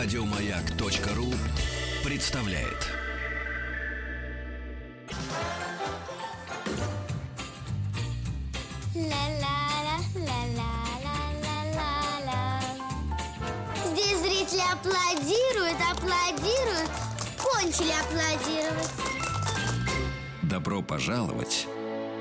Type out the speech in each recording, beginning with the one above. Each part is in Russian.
Радиомаяк.ру представляет. Здесь зрители аплодируют, аплодируют, кончили аплодировать. Добро пожаловать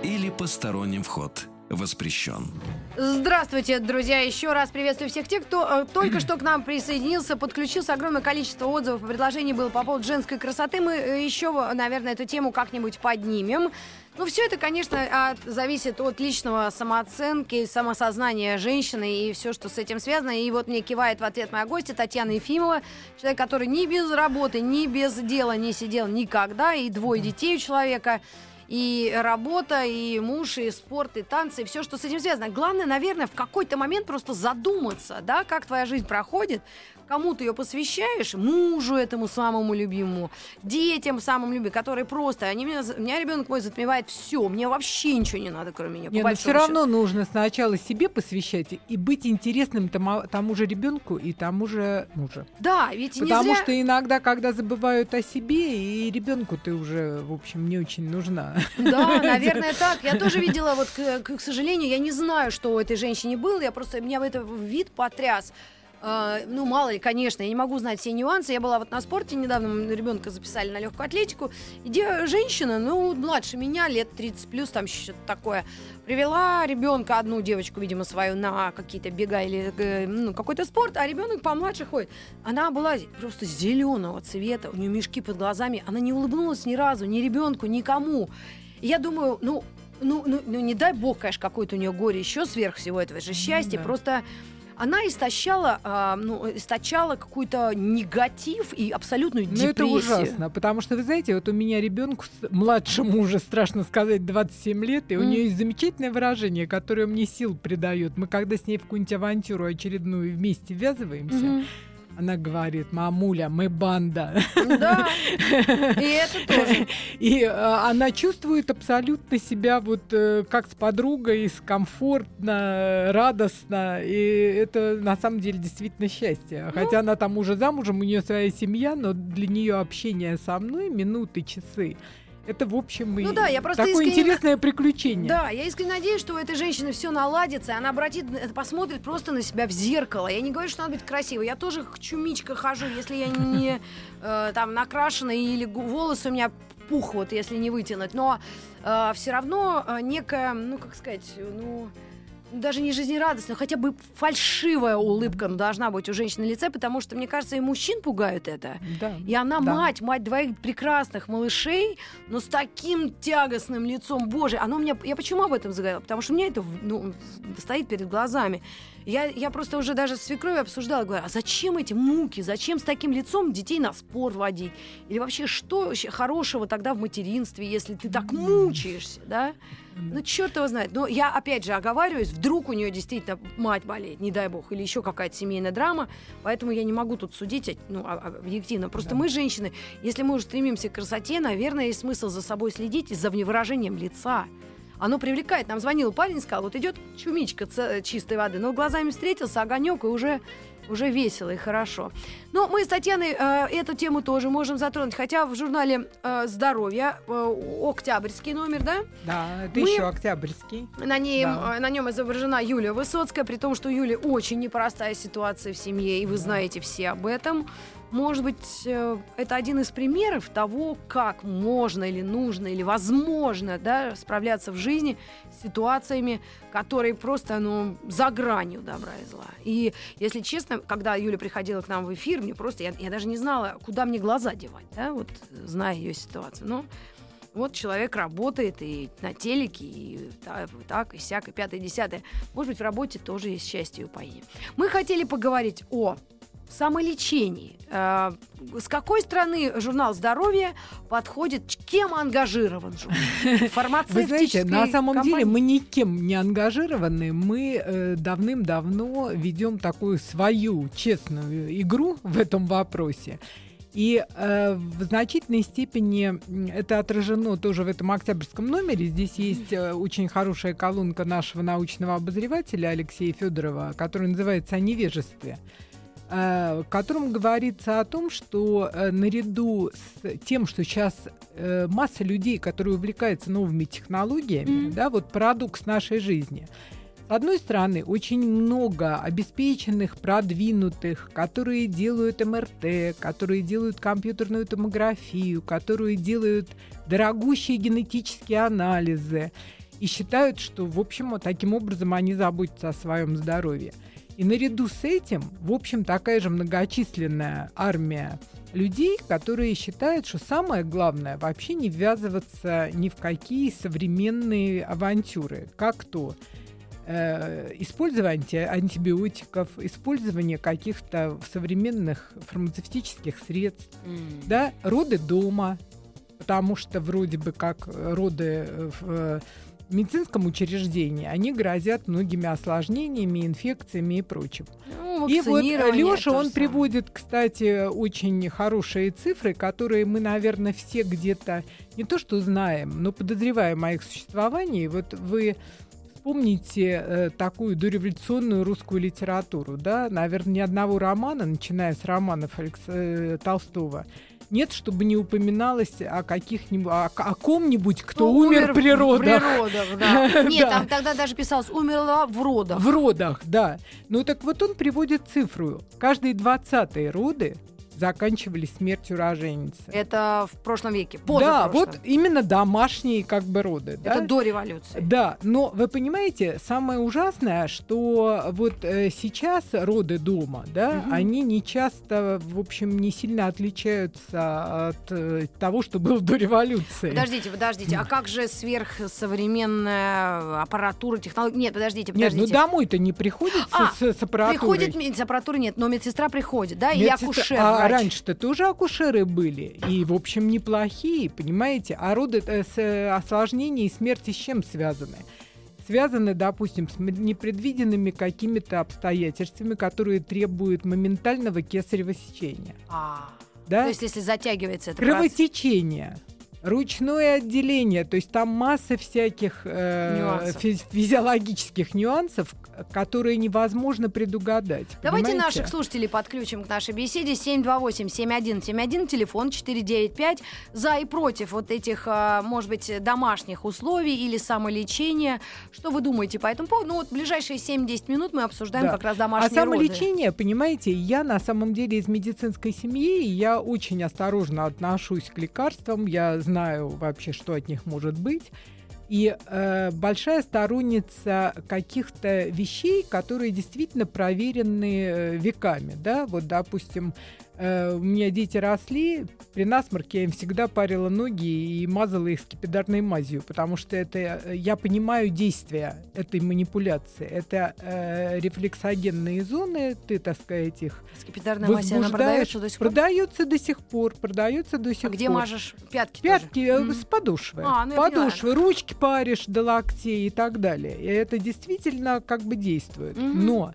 или посторонним вход воспрещен. Здравствуйте, друзья! Еще раз приветствую всех тех, кто э, только что к нам присоединился, подключился. Огромное количество отзывов и предложений было по поводу женской красоты. Мы э, еще, наверное, эту тему как-нибудь поднимем. Ну, все это, конечно, от, зависит от личного самооценки, самосознания женщины и все, что с этим связано. И вот мне кивает в ответ моя гостья Татьяна Ефимова, человек, который ни без работы, ни без дела не сидел никогда, и двое детей у человека и работа, и муж, и спорт, и танцы, и все, что с этим связано. Главное, наверное, в какой-то момент просто задуматься, да, как твоя жизнь проходит, кому ты ее посвящаешь, мужу этому самому любимому, детям самым любимым, которые просто, они меня, меня ребенок мой затмевает все, мне вообще ничего не надо, кроме меня. Не, но все равно нужно сначала себе посвящать и быть интересным тому, тому же ребенку и тому же мужу. Да, ведь Потому зря... что иногда, когда забывают о себе, и ребенку ты уже, в общем, не очень нужна. Да, наверное, так. Я тоже видела, вот, к, к сожалению, я не знаю, что у этой женщины было, я просто, меня в это вид потряс. Uh, ну, мало ли, конечно, я не могу знать все нюансы. Я была вот на спорте недавно, ребенка записали на легкую атлетику. Где женщина, ну, младше меня, лет 30 плюс, там что-то такое, привела ребенка, одну девочку, видимо, свою, на какие-то бега или э, ну, какой-то спорт, а ребенок помладше ходит. Она была просто зеленого цвета, у нее мешки под глазами, она не улыбнулась ни разу, ни ребенку, никому. И я думаю, ну, ну, ну, ну, не дай бог, конечно, какое-то у нее горе еще сверх всего этого же счастья. Да. Просто она истощала, э, ну, источала какой-то негатив и абсолютную депрессию. Ну, это ужасно, потому что, вы знаете, вот у меня ребенку, младшему уже, страшно сказать, 27 лет, и mm. у нее есть замечательное выражение, которое мне сил придает. Мы когда с ней в какую-нибудь авантюру очередную вместе ввязываемся, mm-hmm она говорит, мамуля, мы банда. Да, и это тоже. И э, она чувствует абсолютно себя вот э, как с подругой, комфортно, радостно. И это на самом деле действительно счастье. Ну, Хотя она там уже замужем, у нее своя семья, но для нее общение со мной минуты, часы это, в общем, ну, да, я просто такое искренне... интересное приключение. Да, я искренне надеюсь, что у этой женщины все наладится, и она обратит, посмотрит просто на себя в зеркало. Я не говорю, что надо быть красивой. Я тоже чумичка хожу, если я не э, там накрашена или волосы у меня пух, вот если не вытянуть. Но э, все равно э, некая, ну, как сказать, ну даже не жизнерадостная, хотя бы фальшивая улыбка должна быть у женщины на лице, потому что, мне кажется, и мужчин пугают это. Да, и она да. мать, мать двоих прекрасных малышей, но с таким тягостным лицом. Боже, оно меня... Я почему об этом заговорила? Потому что у меня это ну, стоит перед глазами. Я, я просто уже даже с свекровью обсуждала, говорю, а зачем эти муки, зачем с таким лицом детей на спор водить? Или вообще, что вообще хорошего тогда в материнстве, если ты так мучаешься, да? Ну, черт его знает. Но я, опять же, оговариваюсь, вдруг у нее действительно мать болеет, не дай бог, или еще какая-то семейная драма, поэтому я не могу тут судить, ну, объективно. Просто да. мы, женщины, если мы уже стремимся к красоте, наверное, есть смысл за собой следить и за выражением лица оно привлекает. Нам звонил парень, сказал, вот идет чумичка чистой воды, но глазами встретился, огонек, и уже уже весело и хорошо. Но мы с Татьяной э, эту тему тоже можем затронуть, хотя в журнале э, «Здоровье» э, октябрьский номер, да? Да, это мы... еще октябрьский. На, ней, да. э, на нем изображена Юлия Высоцкая, при том, что у Юли очень непростая ситуация в семье, и вы да. знаете все об этом. Может быть, э, это один из примеров того, как можно или нужно или возможно да, справляться в жизни с ситуациями, которые просто ну, за гранью добра и зла. И, если честно, когда Юля приходила к нам в эфир, мне просто, я, я даже не знала, куда мне глаза девать, да, вот, зная ее ситуацию. Но вот человек работает и на телеке, и так, и сяк, и пятое, и десятое. Может быть, в работе тоже есть счастье и упоение. Мы хотели поговорить о самолечении. Э, с какой стороны журнал «Здоровье» подходит, кем ангажирован журнал? Вы знаете, на самом компании? деле мы никем не ангажированы. Мы э, давным-давно ведем такую свою честную игру в этом вопросе. И э, в значительной степени это отражено тоже в этом октябрьском номере. Здесь есть э, очень хорошая колонка нашего научного обозревателя Алексея Федорова, которая называется «О невежестве». Э, в котором говорится о том, что э, наряду с тем, что сейчас э, масса людей, которые увлекаются новыми технологиями, Мгм. да, вот парадокс нашей жизни. С одной стороны, очень много обеспеченных, продвинутых, которые делают МРТ, которые делают компьютерную томографию, которые делают дорогущие генетические анализы и считают, что, в общем, таким образом они заботятся о своем здоровье. И наряду с этим, в общем, такая же многочисленная армия людей, которые считают, что самое главное вообще не ввязываться ни в какие современные авантюры. Как то э, использование анти- антибиотиков, использование каких-то современных фармацевтических средств, М. да, роды дома, потому что вроде бы как э, роды э, в медицинском учреждении, они грозят многими осложнениями, инфекциями и прочим. Ну, И вот Леша, он приводит, кстати, очень хорошие цифры, которые мы, наверное, все где-то не то что знаем, но подозреваем о их существовании. Вот вы вспомните э, такую дореволюционную русскую литературу, да, наверное, ни одного романа, начиная с романов Алекс- э, Толстого, нет, чтобы не упоминалось о каких-нибудь, о, о ком-нибудь, кто Ну, умер, при в родах. природах, да. Нет, там тогда даже писалось «умерла в родах». В родах, да. Ну так вот он приводит цифру. Каждые 20 роды заканчивались смертью роженицы. Это в прошлом веке, да, вот именно домашние как бы роды. Это да? до революции. Да, но вы понимаете, самое ужасное, что вот э, сейчас роды дома, да, Мгм. они не часто, в общем, не сильно отличаются от э, того, что было до революции. Подождите, подождите, а как же сверхсовременная аппаратура, технология? Нет, подождите, Нет, подождите. ну домой-то не приходит с- А, с, с аппаратурой. Приходит медицинская аппаратура, нет, но медсестра приходит, да, Медсестра- акушер, А раньше-то тоже акушеры были. И, в общем, неплохие, понимаете? А роды э, с, э, осложнения и смерти с чем связаны? Связаны, допустим, с непредвиденными какими-то обстоятельствами, которые требуют моментального кесарево сечения. А, Да? То есть, если затягивается это процесс- Кровотечение. Ручное отделение, то есть там масса всяких э, Нюансов. фи- физиологических нюансов, которые невозможно предугадать. Давайте понимаете? наших слушателей подключим к нашей беседе. 728-7171, телефон 495. За и против вот этих, а, может быть, домашних условий или самолечения. Что вы думаете по этому поводу? Ну вот ближайшие 7-10 минут мы обсуждаем Да. как раз А домашние роды. самолечение, понимаете, я на самом деле из медицинской семьи, и я очень осторожно отношусь к лекарствам, я знаю вообще, что от них может быть. И э, большая сторонница каких-то вещей, которые действительно проверены э, веками. Да? Вот, допустим, э, у меня дети росли, при насморке я им всегда парила ноги и мазала их скипидарной мазью, потому что это э, я понимаю действия этой манипуляции. Это э, рефлексогенные зоны, ты, так сказать, их Скипидарная мазь, она продается до сих пор? Продается до сих пор, продается до сих А пор. где мажешь? Пятки тоже? Пятки э, Мгм. с подошвы. А, ну подошвы, ручки паришь до локтей и так далее. И это действительно как бы действует. Мгм. Но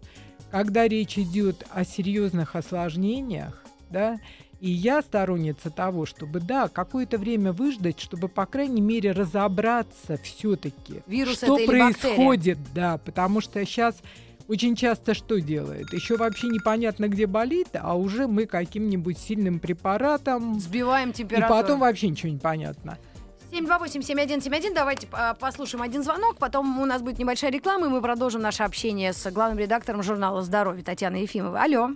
когда речь идет о серьезных осложнениях, да, и я сторонница того, чтобы, да, какое-то время выждать, чтобы, по крайней мере, разобраться все-таки, что происходит, да, потому что сейчас очень часто что делает? Еще вообще непонятно, где болит, а уже мы каким-нибудь сильным препаратом, Сбиваем и температуру. потом вообще ничего не понятно. 728-7171. Давайте а, послушаем один звонок, потом у нас будет небольшая реклама, и мы продолжим наше общение с главным редактором журнала «Здоровье» Татьяной Ефимовой. Алло.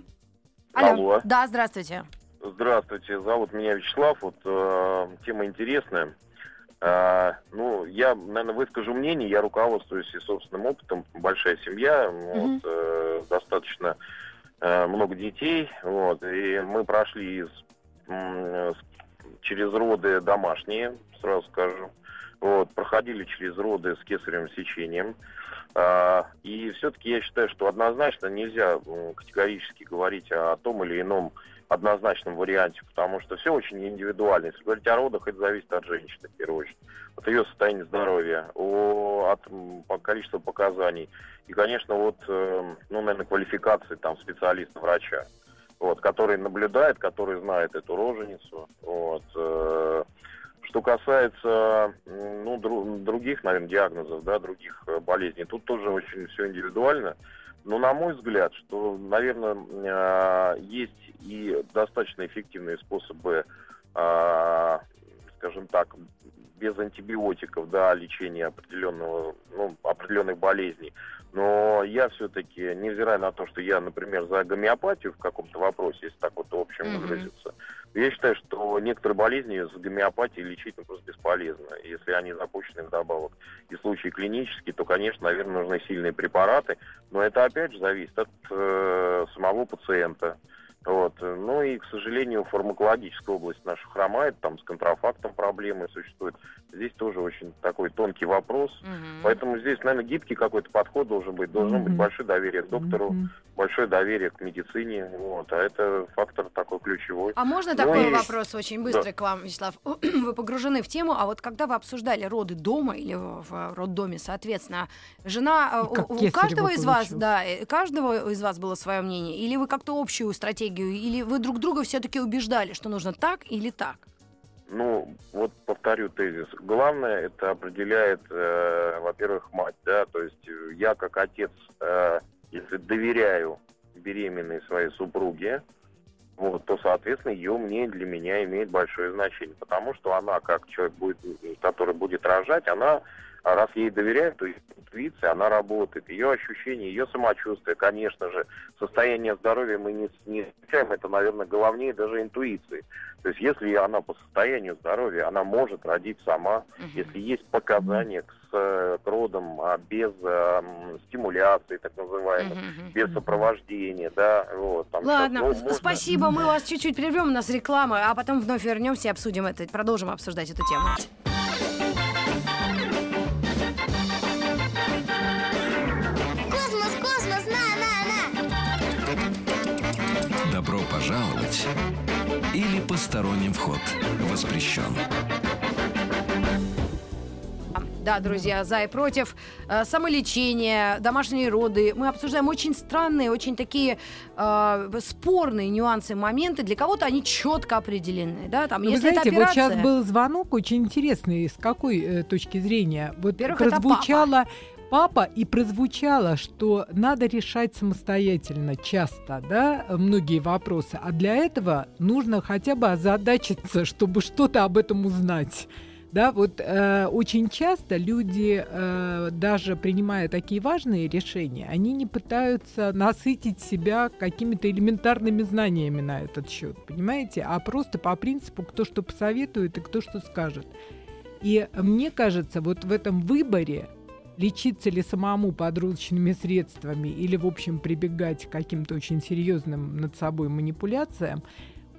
Алло. Да, здравствуйте. Здравствуйте, зовут меня Вячеслав. Вот э, тема интересная. Э, ну, я, наверное, выскажу мнение. Я руководствуюсь и собственным опытом. Большая семья, вот, э, достаточно э, много детей. Вот, и мы прошли из, с- через роды домашние, сразу скажу. Вот, проходили через роды с кесаревым сечением. А, И все-таки я считаю, что однозначно нельзя категорически говорить о том или ином однозначном варианте, потому что все очень индивидуально. Если говорить о родах, это зависит от женщины, в первую очередь, от ее состояния здоровья, от количеству показаний и, конечно, от, э, ну, наверное, квалификации там специалиста, врача, вот, который наблюдает, который знает эту роженицу, вот. Что касается ну, дру- других, наверное, диагнозов, да, других э, болезней, тут тоже очень все индивидуально. Но на мой взгляд, что, наверное, э, есть и достаточно эффективные способы, э, скажем так, без антибиотиков, да, лечения определенного, ну, определенных болезней. Но я все-таки, невзирая на то, что я, например, за гомеопатию в каком-то вопросе, если так вот в общем Мгм. выразиться, я считаю, что некоторые болезни с гомеопатией лечить ну, просто бесполезно, если они запущены вдобавок. И в случае клинический, то, конечно, наверное, нужны сильные препараты, но это опять же зависит от э, самого пациента. Вот. Ну и, к сожалению, фармакологическая область наша хромает, там с контрафактом проблемы существуют. Здесь тоже очень такой тонкий вопрос. Мгм. Поэтому здесь, наверное, гибкий какой-то подход должен быть. Должно быть Мгм. большое доверие к доктору, Мгм. большое доверие к медицине. Вот. А это фактор такой ключевой. А можно Ну такой и- вопрос очень быстрый к вам, Вячеслав? Вы погружены в тему, а вот когда вы обсуждали роды дома или в, роддоме, соответственно, жена, э, И у, у каждого из вас, получилось. да, каждого из вас было свое мнение, или вы как-то общую стратегию, или вы друг друга все-таки убеждали, что нужно так или так? Ну, вот повторю тезис. Главное, это определяет, э, во-первых, мать, да, то есть э, я как отец, э, если доверяю беременной своей супруге, вот, то, соответственно, ее мнение для меня имеет большое значение, потому что она, как человек, будет, который будет рожать, она, а раз ей доверяют, то интуиция, она работает, ее ощущения, ее самочувствие, конечно же, состояние здоровья мы не, не исключаем, это, наверное, главнее даже интуиции. То есть если она по состоянию здоровья, она может родить сама, Мгм. если есть показания к, с, э, к родам а, без м, стимуляции, так называемой, мгм. без сопровождения, да, вот. Там Ладно, щас, ну, можно- спасибо, мы вас чуть-чуть прервем, у нас реклама, а потом вновь вернемся и обсудим это, продолжим обсуждать эту тему. Пожаловать или посторонним вход воспрещен. Да, друзья, за и против. Э, Самолечение, домашние роды. Мы обсуждаем очень странные, очень такие э, спорные нюансы, моменты. Для кого-то они четко определены. Да? Там, Ну, вы если знаете, это вот операция... сейчас был звонок очень интересный. С какой э, точки зрения? Вот Во-первых, это прозвучало папа и прозвучало, что надо решать самостоятельно часто, да, многие вопросы. А для этого нужно хотя бы озадачиться, чтобы что-то об этом узнать. Да, вот э, очень часто люди, э, даже принимая такие важные решения, они не пытаются насытить себя какими-то элементарными знаниями на этот счет, понимаете, а просто по принципу, кто что посоветует и кто что скажет. И мне кажется, вот в этом выборе лечиться ли самому подручными средствами или, в общем, прибегать к каким-то очень серьезным над собой манипуляциям,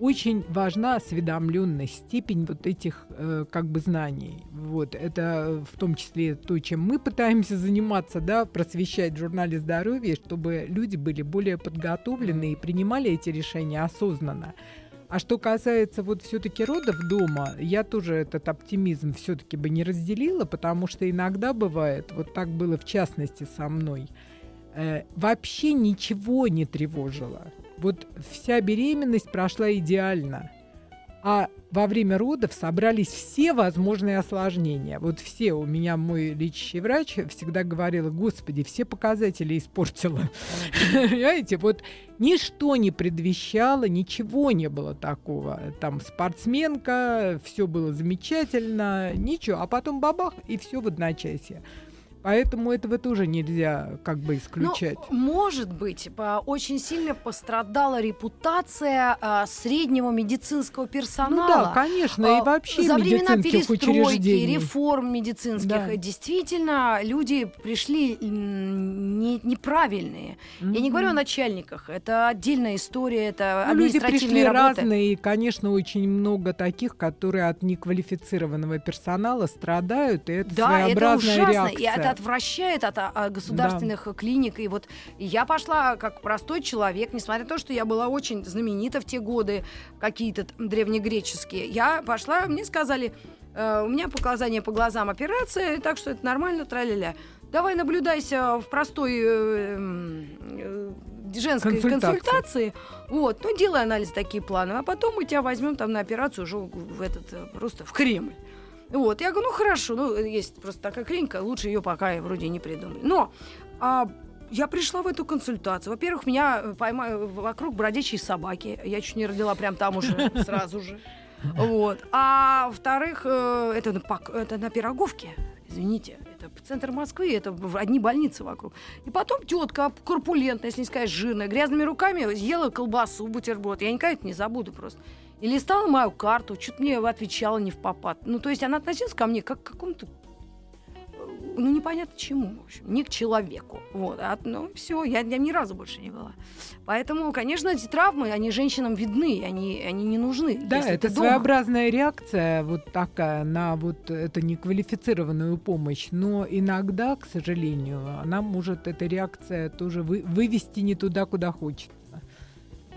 очень важна осведомленность, степень вот этих э, как бы знаний. Вот это в том числе то, чем мы пытаемся заниматься, да, просвещать в журнале здоровья, чтобы люди были более подготовлены и принимали эти решения осознанно. А что касается вот все-таки родов дома, я тоже этот оптимизм все-таки бы не разделила, потому что иногда бывает, вот так было в частности со мной, э, вообще ничего не тревожило. Вот вся беременность прошла идеально. А во время родов собрались все возможные осложнения. Вот все. У меня мой лечащий врач всегда говорила, господи, все показатели испортила. Понимаете, вот ничто не предвещало, ничего не было такого. Там спортсменка, все было замечательно, ничего. А потом бабах, и все в одночасье. Поэтому этого тоже нельзя как бы исключать. Ну, может быть, очень сильно пострадала репутация а, среднего медицинского персонала. Ну да, конечно, и А, вообще За времена перестройки, реформ медицинских, Да. действительно, люди пришли не- неправильные. Я не говорю о начальниках, это отдельная история, это Ну, люди пришли административные работы. разные, и, конечно, очень много таких, которые от неквалифицированного персонала страдают, и это Да, это своеобразная ужасно, реакция. и это отвращает от а, а, государственных клиник. И вот я пошла как простой человек, несмотря на то, что я была очень знаменита в те годы, какие-то древнегреческие. Я пошла, мне сказали, э, у меня показания по глазам операция, так что это нормально, тра-ля-ля. Давай наблюдайся в простой э, э, женской Консультации. консультации. Вот, ну делай анализ такие планы, а потом мы тебя возьмем там на операцию уже в этот э, просто в Кремль. Вот, я говорю, ну хорошо, ну есть просто такая клиника, лучше ее пока я вроде не придумали. Но а, я пришла в эту консультацию. Во-первых, меня э, поймали вокруг бродячие собаки. Я чуть не родила прям там уже, сразу же. Вот. А во-вторых, э, это, на это на Пироговке. Извините, это центр Москвы, это одни больницы вокруг. И потом тетка корпулентная, если не сказать жирная, грязными руками ела колбасу, бутерброд. Я никогда это не забуду просто. И листала мою карту, что-то мне отвечала не в попад. Ну, то есть она относилась ко мне как к какому-то э, ну, непонятно чему, в общем, не к человеку. Вот, а, ну, все, я, я ни разу больше не была. Поэтому, конечно, эти травмы, они женщинам видны, они, они не нужны. Да, это своеобразная реакция вот такая на вот эту неквалифицированную помощь, но иногда, к сожалению, она может, эта реакция тоже вы- вывести не туда, куда хочется.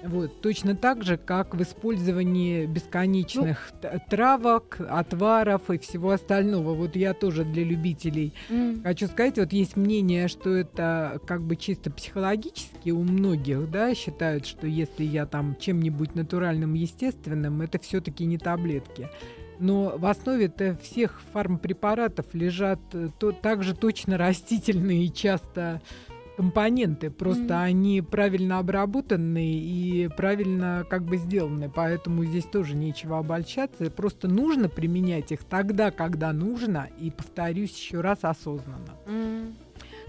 Вот, точно так же, как в использовании бесконечных Ну. травок, отваров и всего остального. Вот я тоже для любителей М. Хочу сказать, вот есть мнение, что это как бы чисто психологически у многих, да, считают, что если я там чем-нибудь натуральным, естественным, это все-таки не таблетки. Но в основе -то всех фармпрепаратов лежат э, то, также точно растительные и часто компоненты, просто Мгм. они правильно обработаны и правильно как бы сделаны, поэтому здесь тоже нечего обольщаться, просто нужно применять их тогда, когда нужно, и повторюсь еще раз осознанно. М.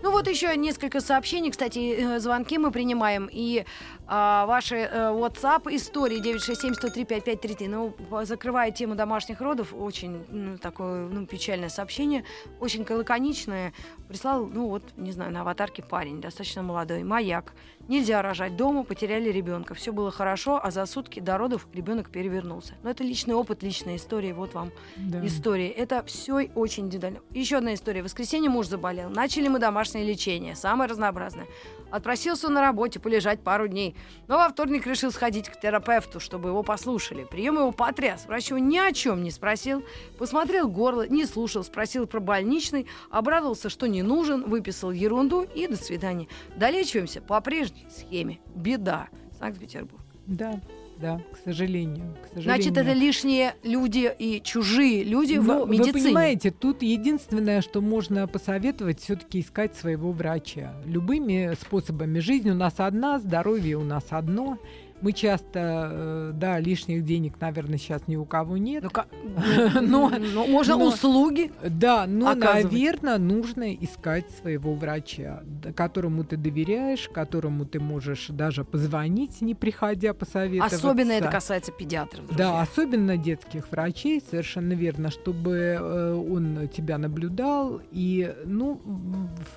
Ну вот еще несколько сообщений, кстати, э, звонки мы принимаем, и а, ваши э, WhatsApp истории 967-103-5533. Ну, закрывая тему домашних родов, очень ну, такое ну, печальное сообщение, очень лаконичное. Прислал, ну вот, не знаю, на аватарке парень, достаточно молодой, маяк. Нельзя рожать дома, потеряли ребенка. Все было хорошо, а за сутки до родов ребенок перевернулся. Но это личный опыт, личная история. Вот вам Да. истории. Это все очень индивидуально. Еще одна история. В воскресенье муж заболел. Начали мы домашнее лечение, самое разнообразное. Отпросился на работе полежать пару дней. Но во вторник решил сходить к терапевту, чтобы его послушали. Прием его потряс. Врач его ни о чем не спросил. Посмотрел горло, не слушал, спросил про больничный, обрадовался, что не нужен, выписал ерунду и до свидания. Долечиваемся по прежней схеме. Беда. Санкт-Петербург. Да, да, к сожалению. К сожалению. Значит, это лишние люди и чужие люди Ну, в медицине. Вы понимаете, тут единственное, что можно посоветовать, все-таки искать своего врача. Любыми способами. Жизнь у нас одна, здоровье у нас одно. Мы часто, э, да, лишних денег, наверное, сейчас ни у кого нет. Ну, Но- ну, можно но- услуги. Да, но, Оказывать. наверное, нужно искать своего врача, которому ты доверяешь, которому ты можешь даже позвонить, не приходя посоветоваться. Особенно это касается педиатров. Да, особенно детских врачей, совершенно верно, чтобы э, он тебя наблюдал. И, ну,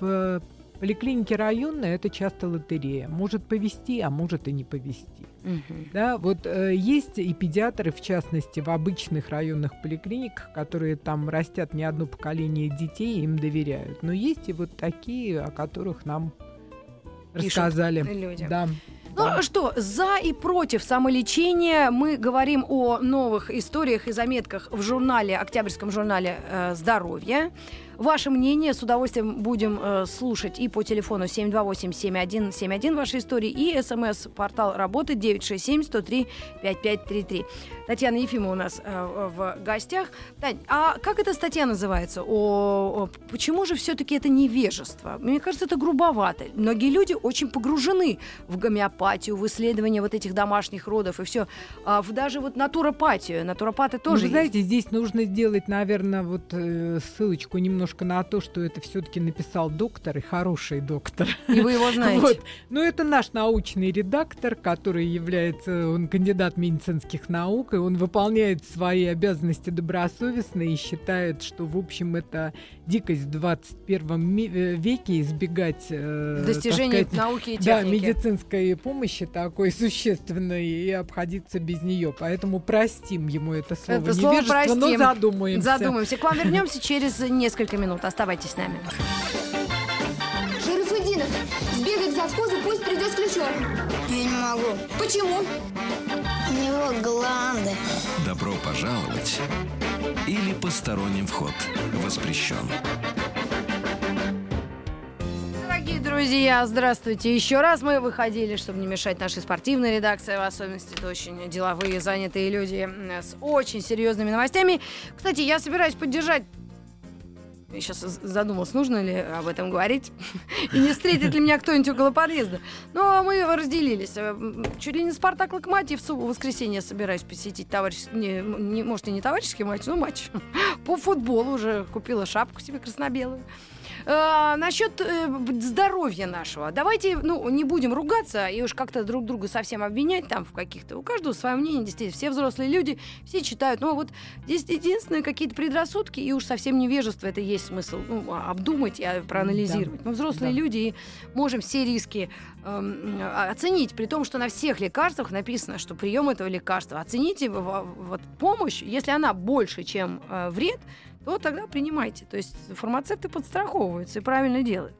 в поликлинике районной это часто лотерея. Может повести, а может и не повести. Мгм. Да, вот э, есть и педиатры, в частности, в обычных районных поликлиниках, которые там растят не одно поколение детей, им доверяют. Но есть и вот такие, о которых нам Пишут рассказали. люди. Да. Ну что, за и против самолечения мы говорим о новых историях и заметках в журнале, октябрьском журнале э, «Здоровье». Ваше мнение с удовольствием будем э, слушать и по телефону 728-7171 ваши истории, и смс-портал работы 967-103-5533. Татьяна Ефимова у нас э, в гостях. Тань, а как эта статья называется? О, о, почему же все-таки это невежество? Мне кажется, это грубовато. Многие люди очень погружены в гомеопатию, в исследование вот этих домашних родов и все. А в даже вот натуропатию. Натуропаты Ну, тоже есть. знаете, здесь нужно сделать, наверное, вот э, ссылочку немножко на то, что это все-таки написал доктор и хороший доктор. И вы его знаете. Вот. Ну, это наш научный редактор, который является, он кандидат медицинских наук, и он выполняет свои обязанности добросовестно и считает, что, в общем, это дикость в 21 ми- э, веке избегать э, так Достижение сказать, науки и да, техники. медицинской помощи такой существенной и обходиться без нее. Поэтому простим ему это слово. Это слово Невежество, но простим. задумаемся. Задумаемся. К вам вернемся через несколько минут. Оставайтесь с нами. Шарафудинов, сбегай к завхозу, пусть придет с ключом. Я не могу. Почему? У него гланды. Добро пожаловать или посторонним вход воспрещен. Дорогие друзья, здравствуйте. Еще раз мы выходили, чтобы не мешать нашей спортивной редакции, в особенности это очень деловые, занятые люди с очень серьезными новостями. Кстати, я собираюсь поддержать Сейчас задумалась, нужно ли об этом говорить. И не встретит ли меня кто-нибудь около подъезда. Но мы разделились. Э, чуть ли не Спартак Локомотив в воскресенье собираюсь посетить товарищ... Не, не, может, и не товарищеский матч, но матч. По футболу уже купила шапку себе красно-белую. Э, насчет э, здоровья нашего. Давайте, ну, не будем ругаться и уж как-то друг друга совсем обвинять там в каких-то. У каждого свое мнение, действительно. Все взрослые люди, все читают. Но вот здесь единственные какие-то предрассудки и уж совсем невежество. Это есть смысл ну, обдумать и проанализировать. Да. Мы взрослые да. люди и можем все риски э, оценить, при том, что на всех лекарствах написано, что прием этого лекарства. Оцените вот, помощь, если она больше, чем э, вред, то тогда принимайте. То есть фармацевты подстраховываются и правильно делают.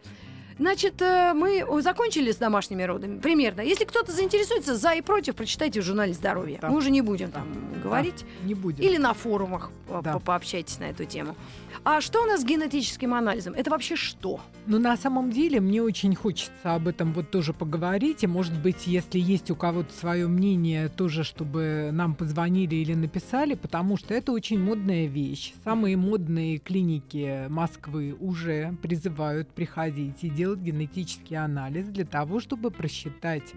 Значит, э, мы закончили с домашними родами примерно. Если кто-то заинтересуется за и против, прочитайте в журнале здоровья. Да. Мы уже не будем там да. говорить. Не будем. Или на форумах да. пообщайтесь на эту тему. А что у нас с генетическим анализом? Это вообще что? Ну, на самом деле, мне очень хочется об этом вот тоже поговорить. И, может быть, если есть у кого-то свое мнение, тоже, чтобы нам позвонили или написали, потому что это очень модная вещь. Самые модные клиники Москвы уже призывают приходить и делать генетический анализ для того, чтобы просчитать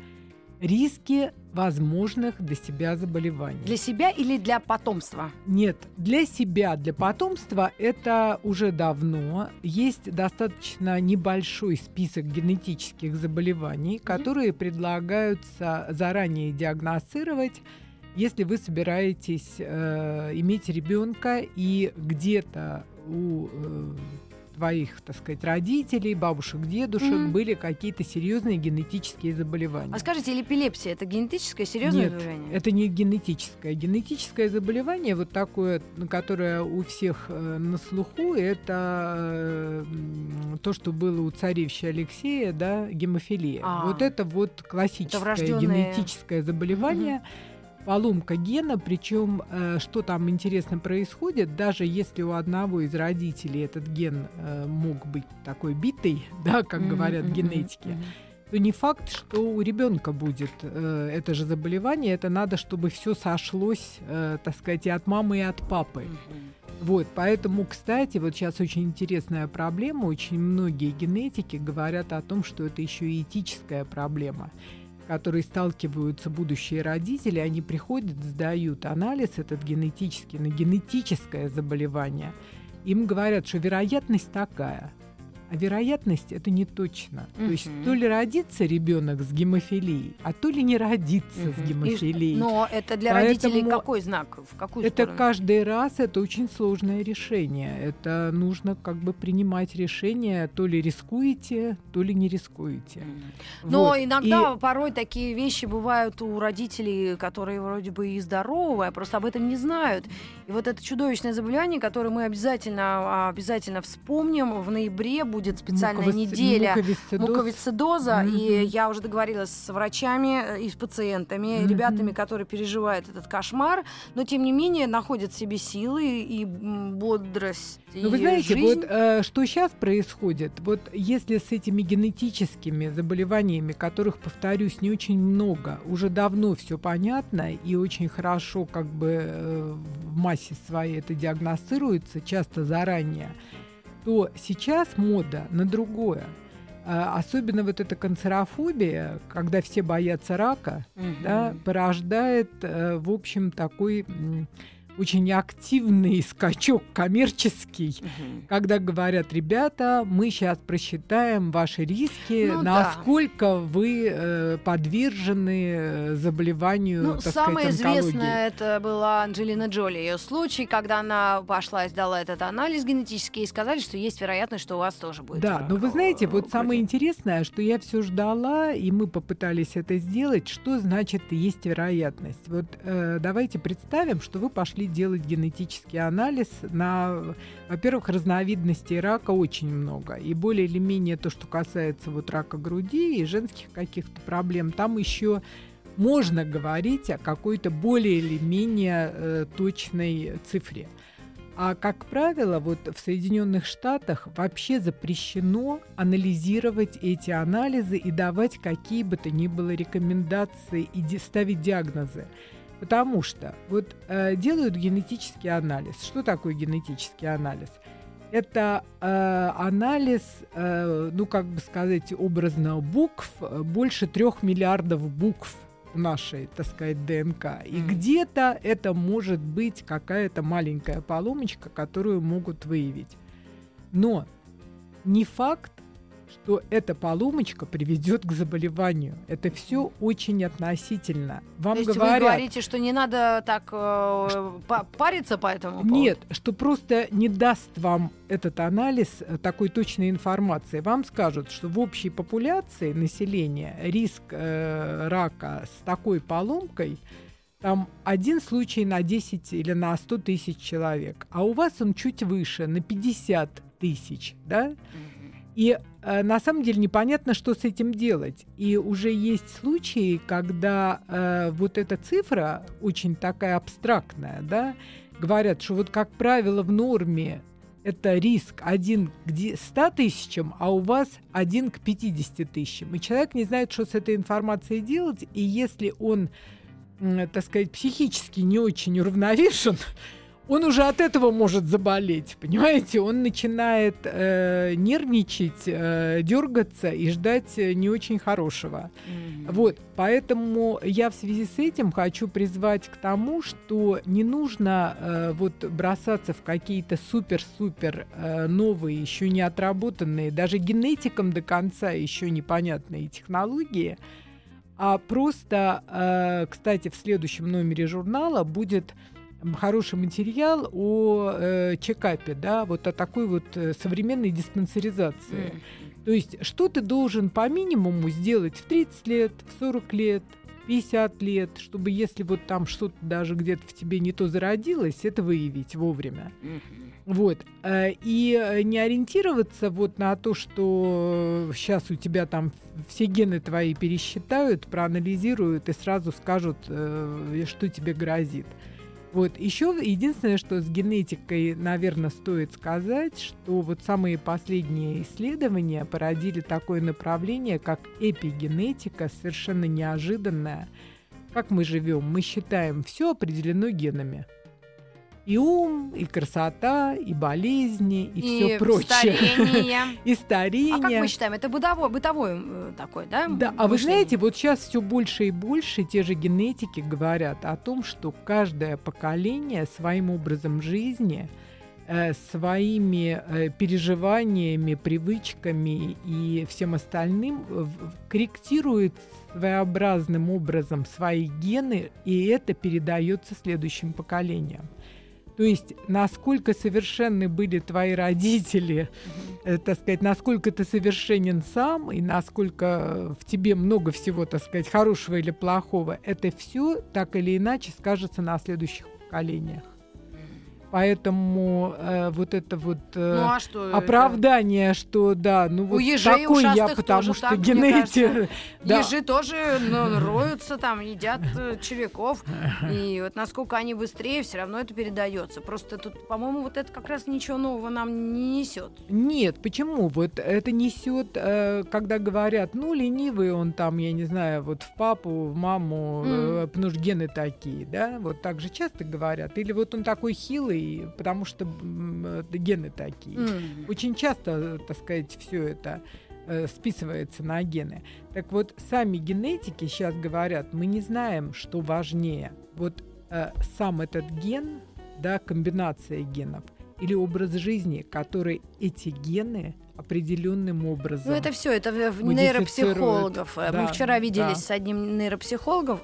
риски возможных для себя заболеваний. Для себя или для потомства? Нет, для себя, для потомства это уже давно. Есть достаточно небольшой список генетических заболеваний, mm-hmm. которые предлагаются заранее диагностировать если вы собираетесь э, иметь ребенка и где-то у э, твоих, так сказать, родителей, бабушек, дедушек mm-hmm. были какие-то серьезные генетические заболевания. А скажите, элепилепсия это генетическое серьезное Нет, заболевание? Это не генетическое. Генетическое заболевание, вот такое, которое у всех э, на слуху, это э, то, что было у царевича Алексея, да, гемофилия. А, вот это вот классическое это генетическое заболевание. Mm-hmm поломка гена, причем э, что там интересно происходит, даже если у одного из родителей этот ген э, мог быть такой битый, да, как mm-hmm, говорят mm-hmm, генетики, mm-hmm. то не факт, что у ребенка будет э, это же заболевание. Это надо, чтобы все сошлось, э, так сказать, и от мамы, и от папы. Mm-hmm. Вот, поэтому, кстати, вот сейчас очень интересная проблема. Очень многие генетики говорят о том, что это еще и этическая проблема которые сталкиваются будущие родители, они приходят, сдают анализ этот генетический на генетическое заболевание. Им говорят, что вероятность такая – а вероятность это не точно. Угу. То есть то ли родится ребенок с гемофилией, а то ли не родится угу. с гемофилией. И, но это для Поэтому родителей какой знак? В какую это сторону? каждый раз это очень сложное решение. Это нужно как бы принимать решение, то ли рискуете, то ли не рискуете. Вот. Но иногда и... порой такие вещи бывают у родителей, которые вроде бы и здоровые, а просто об этом не знают. И вот это чудовищное заболевание, которое мы обязательно, обязательно вспомним в ноябре будет будет специальная Муковис... неделя муковисцидоз. муковисцидоза. Mm-hmm. И я уже договорилась с врачами э, и с пациентами, mm-hmm. ребятами, которые переживают этот кошмар, но тем не менее находят в себе силы и бодрость. Ну, вы знаете, жизнь. вот э, что сейчас происходит, вот если с этими генетическими заболеваниями, которых, повторюсь, не очень много, уже давно все понятно и очень хорошо как бы э, в массе своей это диагностируется, часто заранее, то сейчас мода на другое. А, особенно вот эта канцерофобия, когда все боятся рака, угу. да, порождает, э, в общем, такой очень активный скачок коммерческий, угу. когда говорят, ребята, мы сейчас просчитаем ваши риски, ну, насколько да. вы э, подвержены э, заболеванию, ну, самое сказать, известное это была Анджелина Джоли, ее случай, когда она пошла и сдала этот анализ генетический, и сказали, что есть вероятность, что у вас тоже будет. Да, но вы знаете, вот самое интересное, что я все ждала, и мы попытались это сделать, что значит есть вероятность. Вот э, давайте представим, что вы пошли делать генетический анализ на, во-первых, разновидностей рака очень много. И более или менее то, что касается вот рака груди и женских каких-то проблем, там еще можно говорить о какой-то более или менее э, точной цифре. А как правило, вот в Соединенных Штатах вообще запрещено анализировать эти анализы и давать какие бы то ни было рекомендации и ставить диагнозы. Потому что вот э, делают генетический анализ. Что такое генетический анализ? Это э, анализ, э, ну как бы сказать, образно букв, э, больше трех миллиардов букв нашей, так сказать, ДНК. И Мгм. где-то это может быть какая-то маленькая поломочка, которую могут выявить. Но не факт, что эта поломочка приведет к заболеванию. Это все очень относительно. Вам То есть говорят, вы говорите, что не надо так э, па- париться по этому поводу? нет, что просто не даст вам этот анализ э, такой точной информации. Вам скажут, что в общей популяции населения риск э, рака с такой поломкой там один случай на 10 или на 100 тысяч человек, а у вас он чуть выше, на 50 тысяч, да? И э, на самом деле непонятно, что с этим делать. И уже есть случаи, когда э, вот эта цифра очень такая абстрактная, да, говорят, что вот как правило в норме это риск один к де- 100 тысячам, а у вас один к 50 тысячам. И человек не знает, что с этой информацией делать, и если он, так сказать, психически не очень уравновешен, он уже от этого может заболеть, понимаете? Он начинает э, нервничать, э, дергаться и ждать э, не очень хорошего. Мгм. Вот, поэтому я в связи с этим хочу призвать к тому, что не нужно э, вот бросаться в какие-то супер-супер э, новые, еще не отработанные, даже генетикам до конца еще непонятные технологии, а просто, э, кстати, в следующем номере журнала будет хороший материал о э, чекапе, да, вот о такой вот э, современной диспансеризации. Мгм. То есть, что ты должен по минимуму сделать в 30 лет, в 40 лет, 50 лет, чтобы если вот там что-то даже где-то в тебе не то зародилось, это выявить вовремя. Вот. Э, И э, не ориентироваться вот на то, что сейчас у тебя там все гены твои пересчитают, проанализируют и сразу скажут, что тебе грозит. Вот. Еще единственное, что с генетикой, наверное, стоит сказать, что вот самые последние исследования породили такое направление, как эпигенетика, совершенно неожиданное. Как мы живем? Мы считаем, все определено генами. И ум, и красота, и болезни, и, все прочее. старение. И старение. А как мы считаем? Это бытовой, бытовой э, такой, да? Да, а вы знаете, вот сейчас все больше и больше те же генетики говорят о том, что каждое поколение своим образом жизни, э, своими э, переживаниями, привычками и всем остальным корректирует своеобразным образом свои гены, и это передается следующим поколениям. То есть, насколько совершенны были твои родители, э, так сказать, насколько ты совершенен сам и насколько в тебе много всего, так сказать, хорошего или плохого, это все так или иначе скажется на следующих поколениях. Поэтому э, вот это вот э, Ну а что? это? оправдание, что да, ну вот ежей такой я, потому что так, генетик. да. Ежи тоже ну, роются там, едят э, червяков. И вот насколько они быстрее, все равно это передается. Просто тут, по-моему, вот это как раз ничего нового нам не несет. Нет, почему? Вот это несет, э, когда говорят, ну, ленивый он там, я не знаю, вот в папу, в маму, э, потому что гены такие, да, вот так же часто говорят. Или вот он такой хилый, потому что гены такие. Очень часто, э, так сказать, все это э, списывается на гены. Так вот, сами генетики сейчас говорят, мы не знаем, что важнее. Вот э, сам этот ген, да, комбинация генов, или образ жизни, который эти гены определенным образом. Ну, это все, это нейропсихологов. Э, Да, Мы вчера виделись да. с одним нейропсихологом,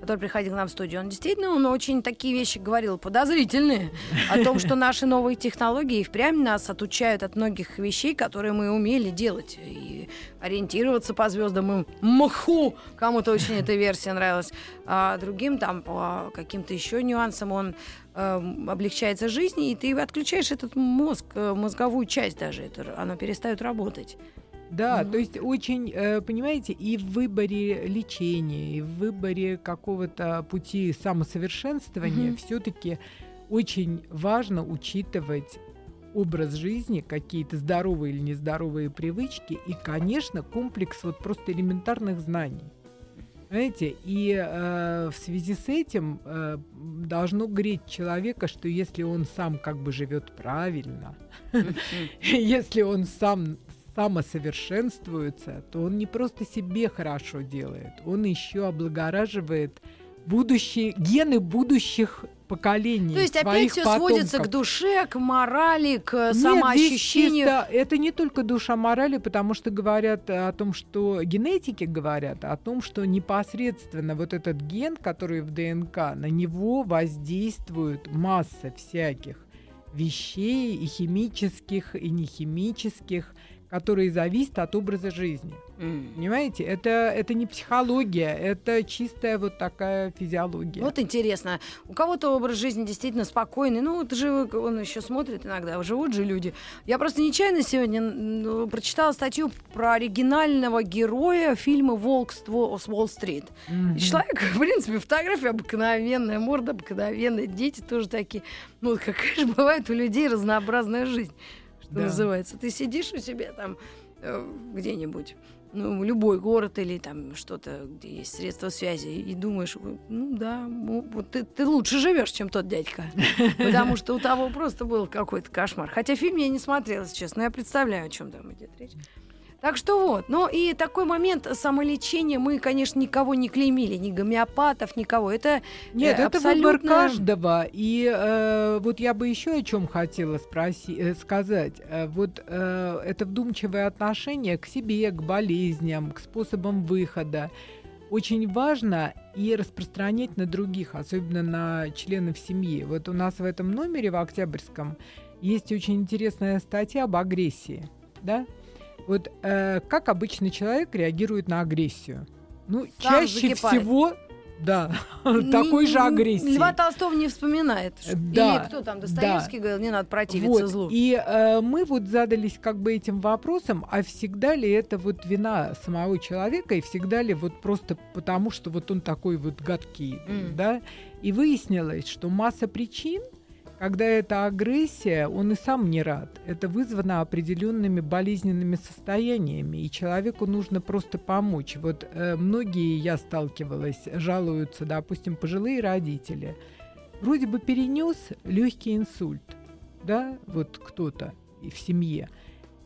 который приходил к нам в студию. Он действительно, он очень такие вещи говорил подозрительные о том, что наши новые технологии впрямь нас отучают от многих вещей, которые мы умели делать. И ориентироваться по звездам и мху. Кому-то очень эта версия нравилась. А другим там по каким-то еще нюансам он эм, облегчается жизни, и ты отключаешь этот мозг, э, мозговую часть даже, это, она перестает работать. Да, Мгм. то есть очень, э, понимаете, и в выборе лечения, и в выборе какого-то пути самосовершенствования Мгм. все-таки очень важно учитывать образ жизни, какие-то здоровые или нездоровые привычки и, конечно, комплекс вот просто элементарных знаний. Знаете, и э, в связи с этим э, должно греть человека, что если он сам как бы живет правильно, если он сам самосовершенствуется, то он не просто себе хорошо делает, он еще облагораживает будущие гены будущих поколений. То есть опять все потомков. сводится к душе, к морали, к Нет, самоощущению. чисто- это не только душа морали, потому что говорят о том, что генетики говорят о том, что непосредственно вот этот ген, который в ДНК, на него воздействует масса всяких вещей и химических, и нехимических, которые зависят от образа жизни. М. Понимаете, это, это не психология, это чистая вот такая физиология. Вот интересно, у кого-то образ жизни действительно спокойный, ну, это же он еще смотрит иногда, живут же люди. Я просто нечаянно сегодня ну, прочитала статью про оригинального героя фильма «Волк с Уолл-стрит». И Человек, в принципе, фотография обыкновенная, морда обыкновенная, дети тоже такие. Ну, вот какая же бывает у людей разнообразная жизнь, что Да. называется. Ты сидишь у себя там э, где-нибудь, ну, любой город или там что-то, где есть средства связи, и думаешь, ну да, ну, вот ты, ты лучше живешь, чем тот дядька. Потому что у того просто был какой-то кошмар. Хотя фильм я не смотрела, честно, но я представляю, о чем там идет речь. Так что вот. Ну и такой момент самолечения мы, конечно, никого не клеймили, ни гомеопатов, никого. Это Нет, э, это выбор абсолютно- каждого. И э, вот я бы еще о чем хотела спроси- э, сказать. Э, вот э, это вдумчивое отношение к себе, к болезням, к способам выхода. Очень важно и распространять на других, особенно на членов семьи. Вот у нас в этом номере в Октябрьском есть очень интересная статья об агрессии. Да? Вот э, как обычно человек реагирует на агрессию? Ну, Сам чаще закипает. всего, да, такой же агрессии. Льва Толстого не вспоминает. Э, да, Или кто там, Достоевский говорил, не надо противиться Вот, злу. И э, мы вот задались как бы этим вопросом, а всегда ли это вот вина самого человека, и всегда ли вот просто потому, что вот он такой вот гадкий, М. да? И выяснилось, что масса причин, когда эта агрессия, он и сам не рад. Это вызвано определенными болезненными состояниями, и человеку нужно просто помочь. Вот э, многие, я сталкивалась, жалуются, допустим, пожилые родители. Вроде бы перенес легкий инсульт, да, вот кто-то в семье.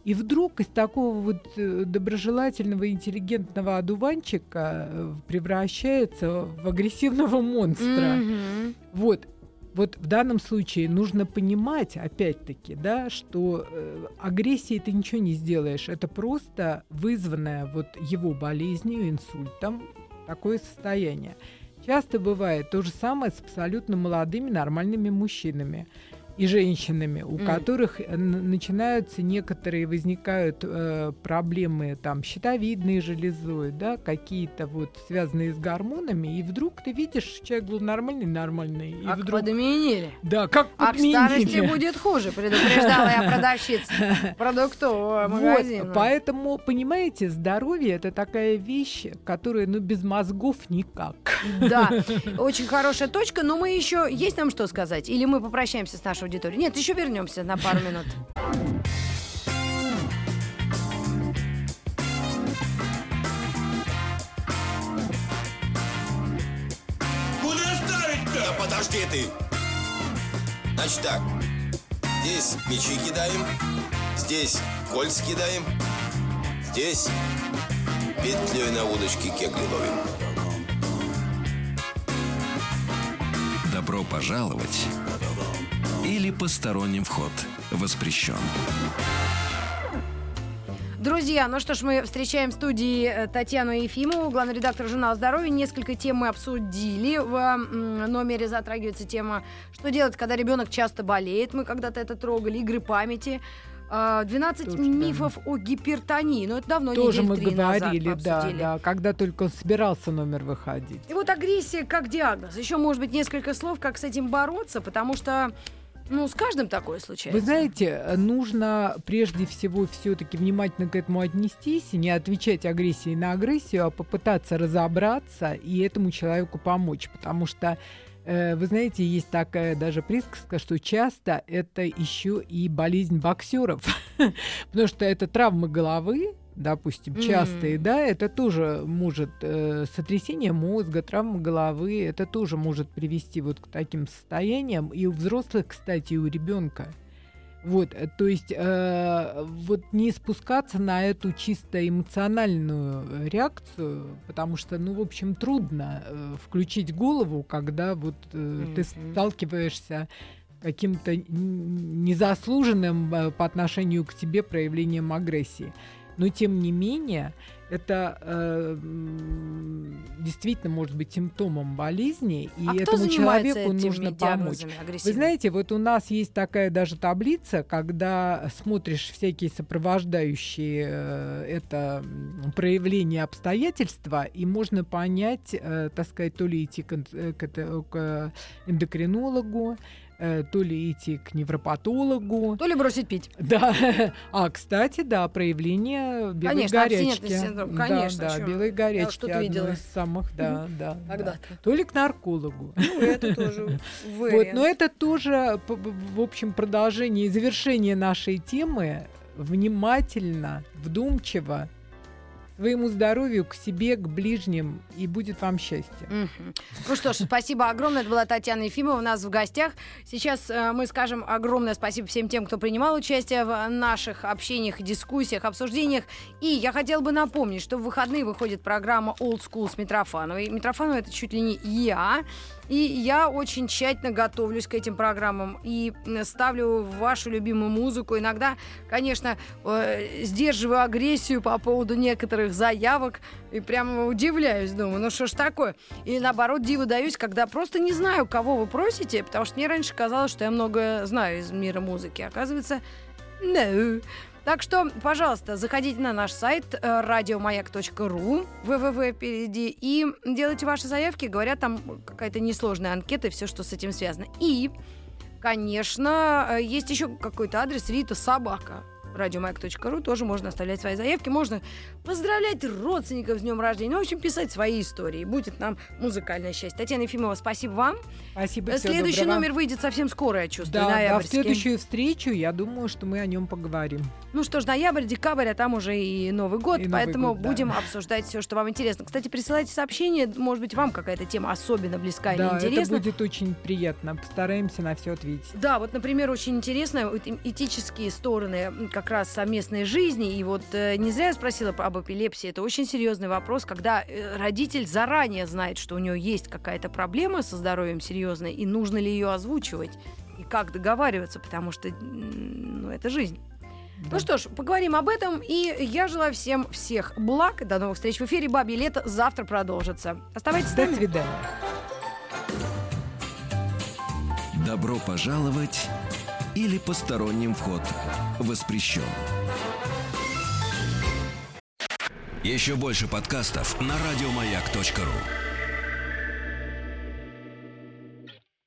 И вдруг из такого вот э, доброжелательного, интеллигентного одуванчика э, превращается в агрессивного монстра. Мгм. Вот. Вот в данном случае нужно понимать, опять-таки, да, что э, агрессией ты ничего не сделаешь. Это просто вызванное вот его болезнью, инсультом, такое состояние. Часто бывает то же самое с абсолютно молодыми нормальными мужчинами и женщинами, у Мгм. которых э, начинаются некоторые возникают э, проблемы там щитовидной железой, да, какие-то вот связанные с гормонами, и вдруг ты видишь, человек был нормальный, нормальный, и Как вдруг подменили. да, как А к старости подменили. будет хуже, предупреждала я продавщица продуктового магазина. Вот, поэтому, понимаете, здоровье это такая вещь, которая, ну, без мозгов никак. Да, очень хорошая точка, но мы еще есть нам что сказать? Или мы попрощаемся с нашей аудиторией? Нет, еще вернемся на пару минут. Куда ставить-то? Да подожди ты! Значит так, здесь мячи кидаем, здесь кольц кидаем, здесь петлей на удочке кегли ловим. Добро пожаловать или посторонним вход воспрещен. Друзья, ну что ж, мы встречаем в студии э, Татьяну Ефимову, главный редактор журнала «Здоровье». Несколько тем мы обсудили. В номере затрагивается тема, что делать, когда ребенок часто болеет. Мы когда-то это трогали. Игры памяти. А, 12 Точно. мифов о гипертонии. Но это давно, Тоже мы назад говорили, мы да, да, когда только он собирался номер выходить. И вот агрессия как диагноз. Еще, может быть, несколько слов, как с этим бороться, потому что, ну, с каждым такое случается. Вы знаете, нужно прежде всего все-таки внимательно к этому отнестись и не отвечать агрессией на агрессию, а попытаться разобраться и этому человеку помочь, потому что э, вы знаете, есть такая даже присказка, что часто это еще и болезнь боксеров, потому что это травмы головы, допустим, частые, да, это тоже может э, сотрясение мозга, травма головы, это тоже может привести вот к таким состояниям. И у взрослых, кстати, и у ребенка. Вот, э, то есть э, вот не спускаться на эту чисто эмоциональную э, реакцию, потому что, ну, в общем, трудно э, включить голову, когда вот э, ты Мгм. сталкиваешься с каким-то незаслуженным э, по отношению к тебе проявлением агрессии. Но тем не менее, это э, действительно может быть симптомом болезни, и а этому человеку нужно помочь. Вы знаете, вот у нас есть такая даже таблица, когда смотришь всякие сопровождающие э, это проявление обстоятельства, и можно понять, э, так сказать, то ли идти к, э, к к эндокринологу, э, то ли идти к невропатологу. То ли бросить пить. Да. А, кстати, да, проявление белой Конечно, горячки. синдром, Да, конечно, Да, чё, белой горячки. что-то одно видела. из самых, да, да. да. Когда-то. То ли к наркологу. Ну, это тоже Вот, но это тоже, в общем, продолжение и завершение нашей темы внимательно, вдумчиво своему здоровью, к себе, к ближним, и будет вам счастье. Мгм. Ну что ж, спасибо огромное. Это была Татьяна Ефимова у нас в гостях. Сейчас э, мы скажем огромное спасибо всем тем, кто принимал участие в наших общениях, дискуссиях, обсуждениях. И я хотела бы напомнить, что в выходные выходит программа Old School с Митрофановой. Митрофанова это чуть ли не я. И я очень тщательно готовлюсь к этим программам и ставлю вашу любимую музыку. Иногда, конечно, э, сдерживаю агрессию по поводу некоторых заявок и прямо удивляюсь, думаю, ну что ж такое? Или наоборот, диву даюсь, когда просто не знаю, кого вы просите, потому что мне раньше казалось, что я много знаю из мира музыки. Оказывается, no. Так что, пожалуйста, заходите на наш сайт э, радиомаяк.ру, www впереди, и делайте ваши заявки. Говорят, там какая-то несложная анкета и все, что с этим связано. И, конечно, э, есть еще какой-то адрес Рита Собака радиомаяк.ру тоже можно оставлять свои заявки, можно поздравлять родственников с днем рождения, ну, в общем, писать свои истории. Будет нам музыкальное счастье. Татьяна Ефимова, спасибо вам. Спасибо, Следующий доброго. номер выйдет совсем скоро, я чувствую, Да, да, в ноябрьский. следующую встречу, я думаю, что мы о нем поговорим. Ну что ж, ноябрь, декабрь, а там уже и Новый год, И Новый поэтому год, да. будем обсуждать все, что вам интересно. Кстати, присылайте сообщения, может быть, вам какая-то тема особенно близка да, или интересна. это будет очень приятно. Постараемся на все ответить. Да, вот, например, очень интересно этические стороны м, как раз совместной жизни. И вот э, не зря я спросила об эпилепсии. Это очень серьезный вопрос, когда э, родитель заранее знает, что у него есть какая-то проблема со здоровьем серьезная, и нужно ли ее озвучивать, и как договариваться, потому что ну, это жизнь. Да. Ну что ж, поговорим об этом. И я желаю всем всех благ. До новых встреч в эфире. Бабье лето завтра продолжится. Оставайтесь с До нами. свидания. Добро пожаловать или посторонним вход воспрещен. Еще больше подкастов на радиомаяк.ру.